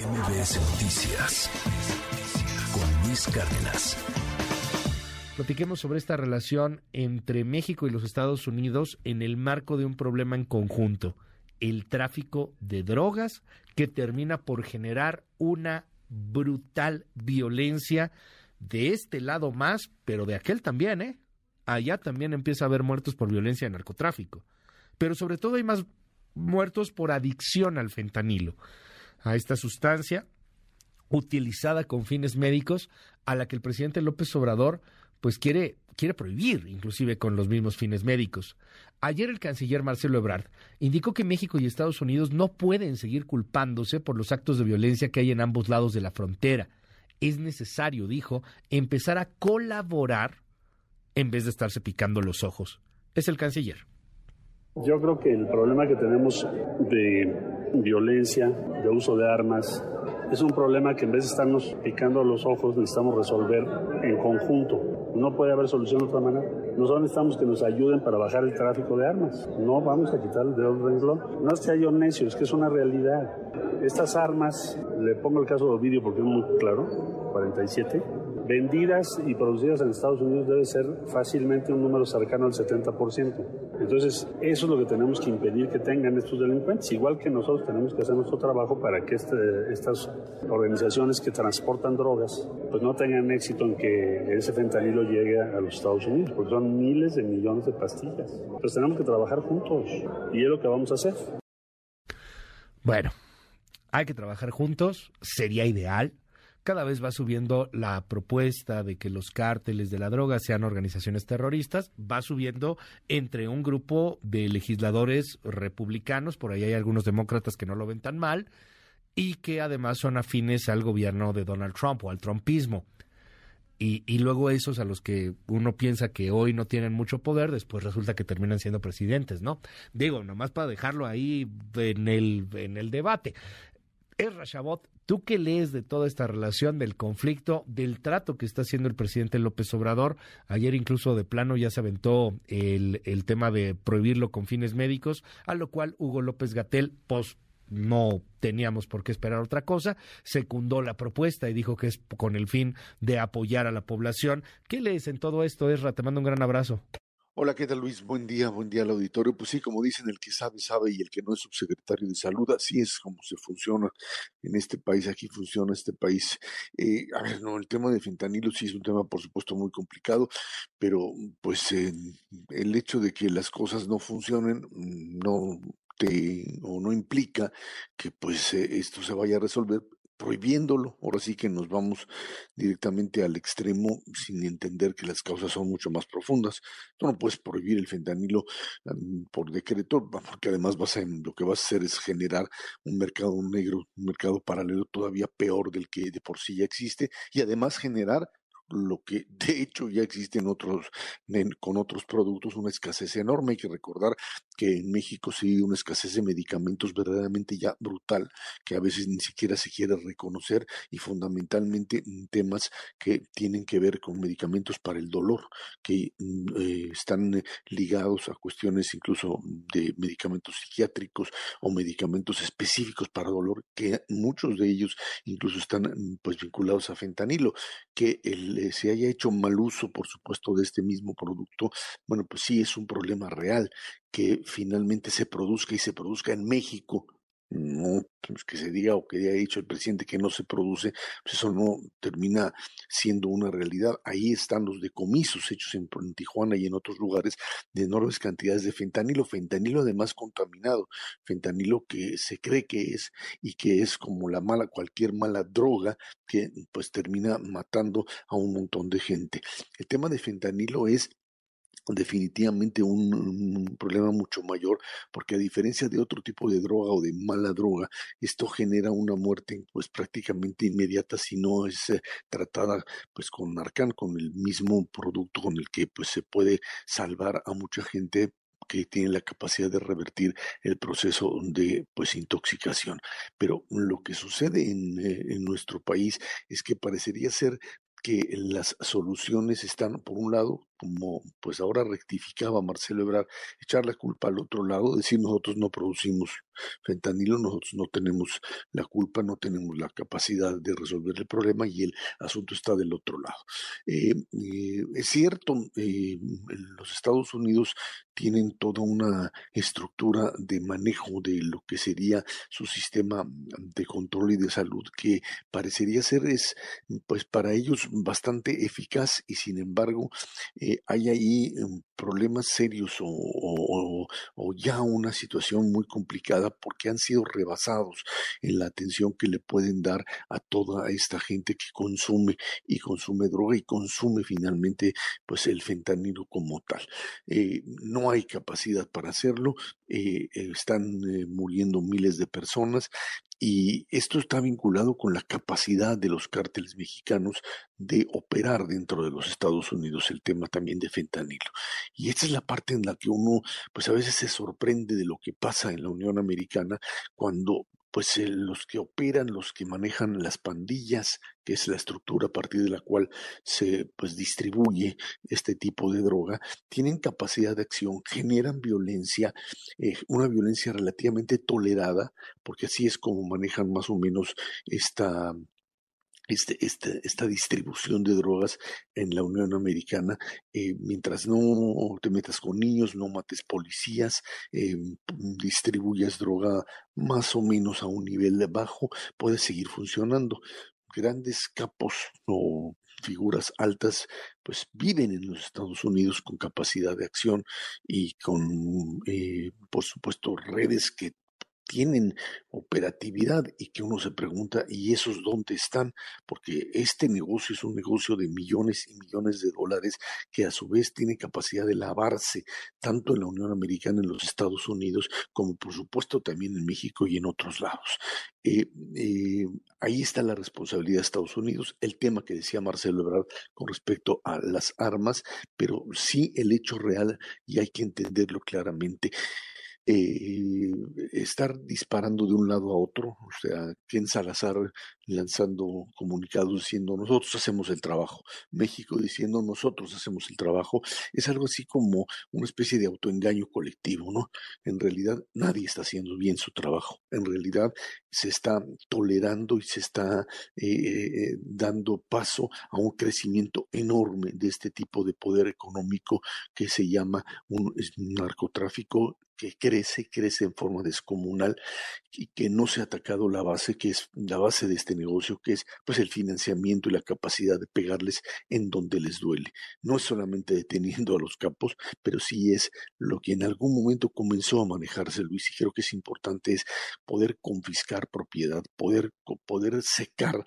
MBS Noticias con Luis Cárdenas. Platiquemos sobre esta relación entre México y los Estados Unidos en el marco de un problema en conjunto, el tráfico de drogas que termina por generar una brutal violencia de este lado más, pero de aquel también, ¿eh? Allá también empieza a haber muertos por violencia de narcotráfico. Pero sobre todo hay más muertos por adicción al fentanilo, a esta sustancia utilizada con fines médicos a la que el presidente López Obrador pues quiere quiere prohibir, inclusive con los mismos fines médicos. Ayer el canciller Marcelo Ebrard indicó que México y Estados Unidos no pueden seguir culpándose por los actos de violencia que hay en ambos lados de la frontera. Es necesario, dijo, empezar a colaborar en vez de estarse picando los ojos. Es el canciller. Yo creo que el problema que tenemos de violencia, de uso de armas, es un problema que en vez de estarnos picando los ojos necesitamos resolver en conjunto. No puede haber solución de otra manera. Nosotros necesitamos que nos ayuden para bajar el tráfico de armas. No vamos a quitar el dedo del renglón. No es que haya necio, es que es una realidad. Estas armas, le pongo el caso de Ovidio porque es muy claro, 47, vendidas y producidas en Estados Unidos debe ser fácilmente un número cercano al 70%. Entonces, eso es lo que tenemos que impedir que tengan estos delincuentes, igual que nosotros tenemos que hacer nuestro trabajo para que este, estas organizaciones que transportan drogas pues no tengan éxito en que ese fentanilo llegue a los Estados Unidos, porque son miles de millones de pastillas. Entonces tenemos que trabajar juntos y es lo que vamos a hacer. Bueno, hay que trabajar juntos, sería ideal, cada vez va subiendo la propuesta de que los cárteles de la droga sean organizaciones terroristas, va subiendo entre un grupo de legisladores republicanos, por ahí hay algunos demócratas que no lo ven tan mal, y que además son afines al gobierno de Donald Trump o al trumpismo. Y, y, luego esos a los que uno piensa que hoy no tienen mucho poder, después resulta que terminan siendo presidentes, ¿no? Digo, nomás para dejarlo ahí en el, en el debate. Es Rashabot, ¿tú qué lees de toda esta relación, del conflicto, del trato que está haciendo el presidente López Obrador? Ayer incluso de plano ya se aventó el, el tema de prohibirlo con fines médicos, a lo cual Hugo López Gatel, pues no teníamos por qué esperar otra cosa, secundó la propuesta y dijo que es con el fin de apoyar a la población. ¿Qué lees en todo esto, Esra? Te mando un gran abrazo. Hola, ¿qué tal Luis? Buen día, buen día al auditorio. Pues sí, como dicen, el que sabe, sabe y el que no es subsecretario de salud, así es como se funciona en este país, aquí funciona este país. Eh, a ver, no, el tema de fentanilo sí es un tema, por supuesto, muy complicado, pero pues el hecho de que las cosas no funcionen no te, o no implica que pues eh, esto se vaya a resolver prohibiéndolo. Ahora sí que nos vamos directamente al extremo sin entender que las causas son mucho más profundas. Tú no puedes prohibir el fentanilo por decreto, porque además vas a, lo que vas a hacer es generar un mercado negro, un mercado paralelo todavía peor del que de por sí ya existe y además generar lo que de hecho ya existe otros, con otros productos, una escasez enorme. Hay que recordar que en México sí hay una escasez de medicamentos verdaderamente ya brutal, que a veces ni siquiera se quiere reconocer y fundamentalmente temas que tienen que ver con medicamentos para el dolor, que mm, eh, están ligados a cuestiones incluso de medicamentos psiquiátricos o medicamentos específicos para dolor, que muchos de ellos incluso están mm, pues vinculados a fentanilo, que el se haya hecho mal uso, por supuesto, de este mismo producto, bueno, pues sí es un problema real que finalmente se produzca y se produzca en México no pues que se diga o que haya dicho el presidente que no se produce, pues eso no termina siendo una realidad. Ahí están los decomisos hechos en, en, Tijuana y en otros lugares de enormes cantidades de fentanilo, fentanilo además contaminado, fentanilo que se cree que es y que es como la mala, cualquier mala droga que pues termina matando a un montón de gente. El tema de fentanilo es definitivamente un, problema mucho mayor porque a diferencia de otro tipo de droga o de mala droga esto genera una muerte pues prácticamente inmediata si no es eh, tratada pues con Narcan con el mismo producto con el que pues se puede salvar a mucha gente que tiene la capacidad de revertir el proceso de pues intoxicación. Pero lo que sucede en, eh, en nuestro país es que parecería ser que las soluciones están, por un lado, como pues ahora rectificaba Marcelo Ebrard, echar la culpa al otro lado, decir nosotros no producimos fentanilo, nosotros no tenemos la culpa, no tenemos la capacidad de resolver el problema y el asunto está del otro lado. Eh, eh, es cierto, eh, los Estados Unidos tienen toda una estructura de manejo de lo que sería su sistema de control y de salud que parecería ser es pues para ellos bastante eficaz y sin embargo hay ahí em, problemas serios o, ya una situación muy complicada porque han sido rebasados en la atención que le pueden dar a toda esta gente que consume y consume droga y consume finalmente pues el fentanilo como tal. Eh, no hay capacidad para hacerlo, eh, están eh, muriendo miles de personas y esto está vinculado con la capacidad de los cárteles mexicanos de operar dentro de los Estados Unidos el tema también de fentanilo. Y esta es la parte en la que uno, pues a veces se sorprende de lo que pasa en la Unión Americana cuando pues los que operan, los que manejan las pandillas, que es la estructura a partir de la cual se pues distribuye este tipo de droga, tienen capacidad de acción, generan violencia, eh, una violencia relativamente tolerada, porque así es como manejan más o menos esta este, este, esta distribución de drogas en la Unión Americana, eh, mientras no te metas con niños, no mates policías, eh, distribuyas droga más o menos a un nivel bajo, puede seguir funcionando. Grandes capos o figuras altas, pues viven en los Estados Unidos con capacidad de acción y con, eh, por supuesto, redes que tienen operatividad y que uno se pregunta, ¿y esos dónde están? Porque este negocio es un negocio de millones y millones de dólares que a su vez tiene capacidad de lavarse tanto en la Unión Americana, en los Estados Unidos, como por supuesto también en México y en otros lados. Eh, eh, ahí está la responsabilidad de Estados Unidos, el tema que decía Marcelo Ebrard con respecto a las armas, pero sí el hecho real y hay que entenderlo claramente. Eh, estar disparando de un lado a otro, o sea, Ken Salazar lanzando comunicados diciendo nosotros hacemos el trabajo, México diciendo nosotros hacemos el trabajo, es algo así como una especie de autoengaño colectivo, ¿no? En realidad nadie está haciendo bien su trabajo, en realidad se está tolerando y se está eh, eh, dando paso a un crecimiento enorme de este tipo de poder económico que se llama un narcotráfico que crece, crece en forma descomunal y que no se ha atacado la base, que es la base de este negocio, que es pues el financiamiento y la capacidad de pegarles en donde les duele. No es solamente deteniendo a los capos, pero sí es lo que en algún momento comenzó a manejarse Luis y creo que es importante es poder confiscar propiedad, poder, poder secar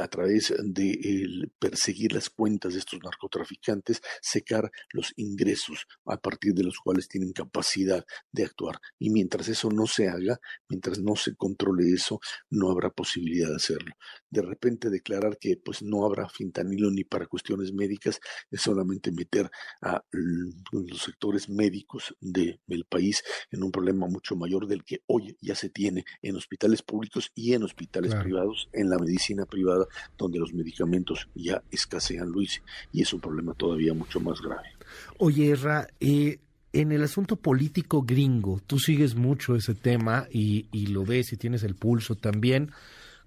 a través de perseguir las cuentas de estos narcotraficantes, secar los ingresos a partir de los cuales tienen capacidad de actuar. Y mientras eso no se haga, mientras no se controle eso, no habrá posibilidad de hacerlo. De repente declarar que pues no habrá fintanilo ni para cuestiones médicas es solamente meter a los sectores médicos del país en un problema mucho mayor del que hoy ya se tiene en hospitales públicos y en hospitales privados, en la medicina privada, donde los medicamentos ya escasean, Luis, y es un problema todavía mucho más grave. Oye, eh, en el asunto político gringo, tú sigues mucho ese tema y, y lo ves y tienes el pulso también.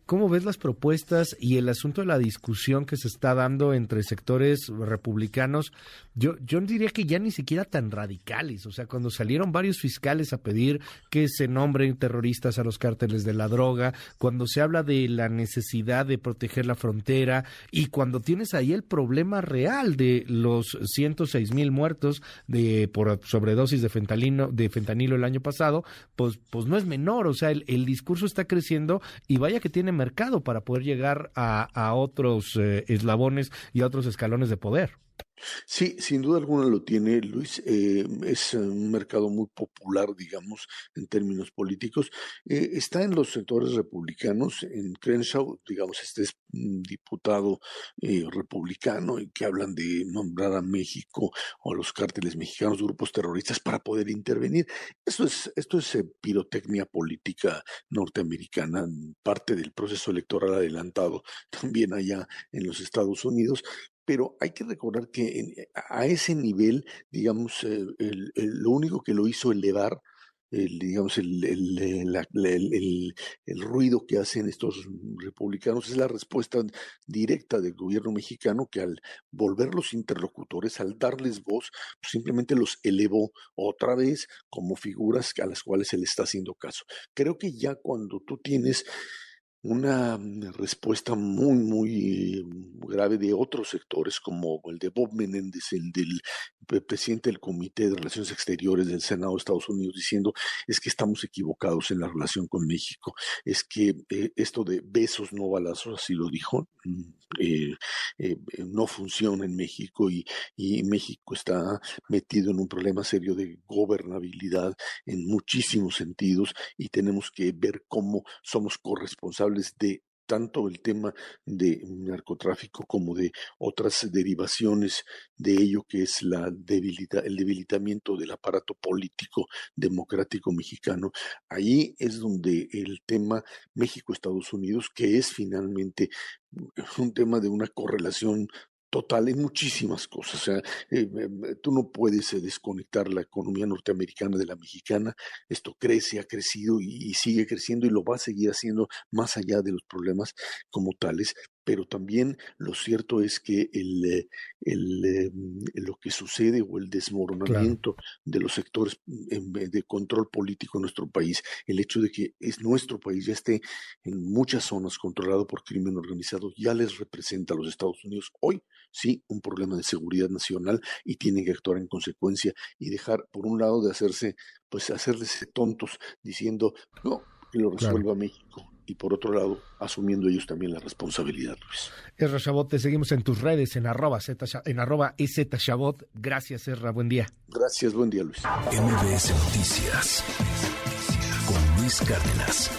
¿Cómo ves las propuestas y el asunto de la discusión que se está dando entre sectores republicanos? Yo, yo diría que ya ni siquiera tan radicales. O sea, cuando salieron varios fiscales a pedir que se nombren terroristas a los cárteles de la droga, cuando se habla de la necesidad de proteger la frontera y cuando tienes ahí el problema real de los 106 mil muertos de por sobredosis de fentanilo, de fentanilo el año pasado, pues, pues no es menor. O sea, el, el discurso está creciendo y vaya que tiene mercado para poder llegar a, otros eh, eslabones y a otros escalones de poder. Sí, sin duda alguna lo tiene Luis. Eh, es un mercado muy popular, digamos, en términos políticos. Eh, está en los sectores republicanos. En Crenshaw, digamos, este es un diputado eh, republicano y que hablan de nombrar a México o a los cárteles mexicanos, grupos terroristas, para poder intervenir. Esto es, esto es pirotecnia política norteamericana, parte del proceso electoral adelantado también allá en los Estados Unidos, pero hay que recordar que a ese nivel, digamos, eh, lo único que lo hizo elevar el, digamos, el, el, el, ruido que hacen estos republicanos es la respuesta directa del gobierno mexicano que al volverlos interlocutores, al darles voz, pues simplemente los elevó otra vez como figuras a las cuales se le está haciendo caso. Creo que ya cuando tú tienes una mm, respuesta muy, muy grave de otros sectores, como el de Bob Menéndez, el del presidente del Comité de Relaciones Exteriores del Senado de Estados Unidos, diciendo es que estamos equivocados en la relación con México, es que eh, esto de besos no balazos, así lo dijo, mm, eh, eh, no funciona en México y, y México está metido en un problema serio de gobernabilidad en muchísimos sentidos y tenemos que ver cómo somos corresponsables de tanto el tema de narcotráfico como de otras derivaciones de ello, que es la debilidad, el debilitamiento del aparato político democrático mexicano. Ahí es donde el tema México-Estados Unidos, que es finalmente un tema de una correlación total en muchísimas cosas. O sea, eh, tú no puedes eh, desconectar la economía norteamericana de la mexicana. Esto crece, ha crecido y, sigue creciendo y lo va a seguir haciendo más allá de los problemas como tales pero también lo cierto es que el, eh, el, eh, lo que sucede o el desmoronamiento de los sectores de control político en nuestro país, el hecho de que es nuestro país ya esté en muchas zonas controlado por crimen organizado, ya les representa a los Estados Unidos hoy sí un problema de seguridad nacional y tienen que actuar en consecuencia y dejar por un lado de hacerse pues hacerles tontos diciendo no que lo resuelva México y por otro lado, asumiendo ellos también la responsabilidad, Luis. Ezra Chabot, te seguimos en tus redes, en arroba, Z, en arroba Gracias, Ezra, buen día. Gracias, buen día, Luis. MBS Noticias con Luis Cárdenas.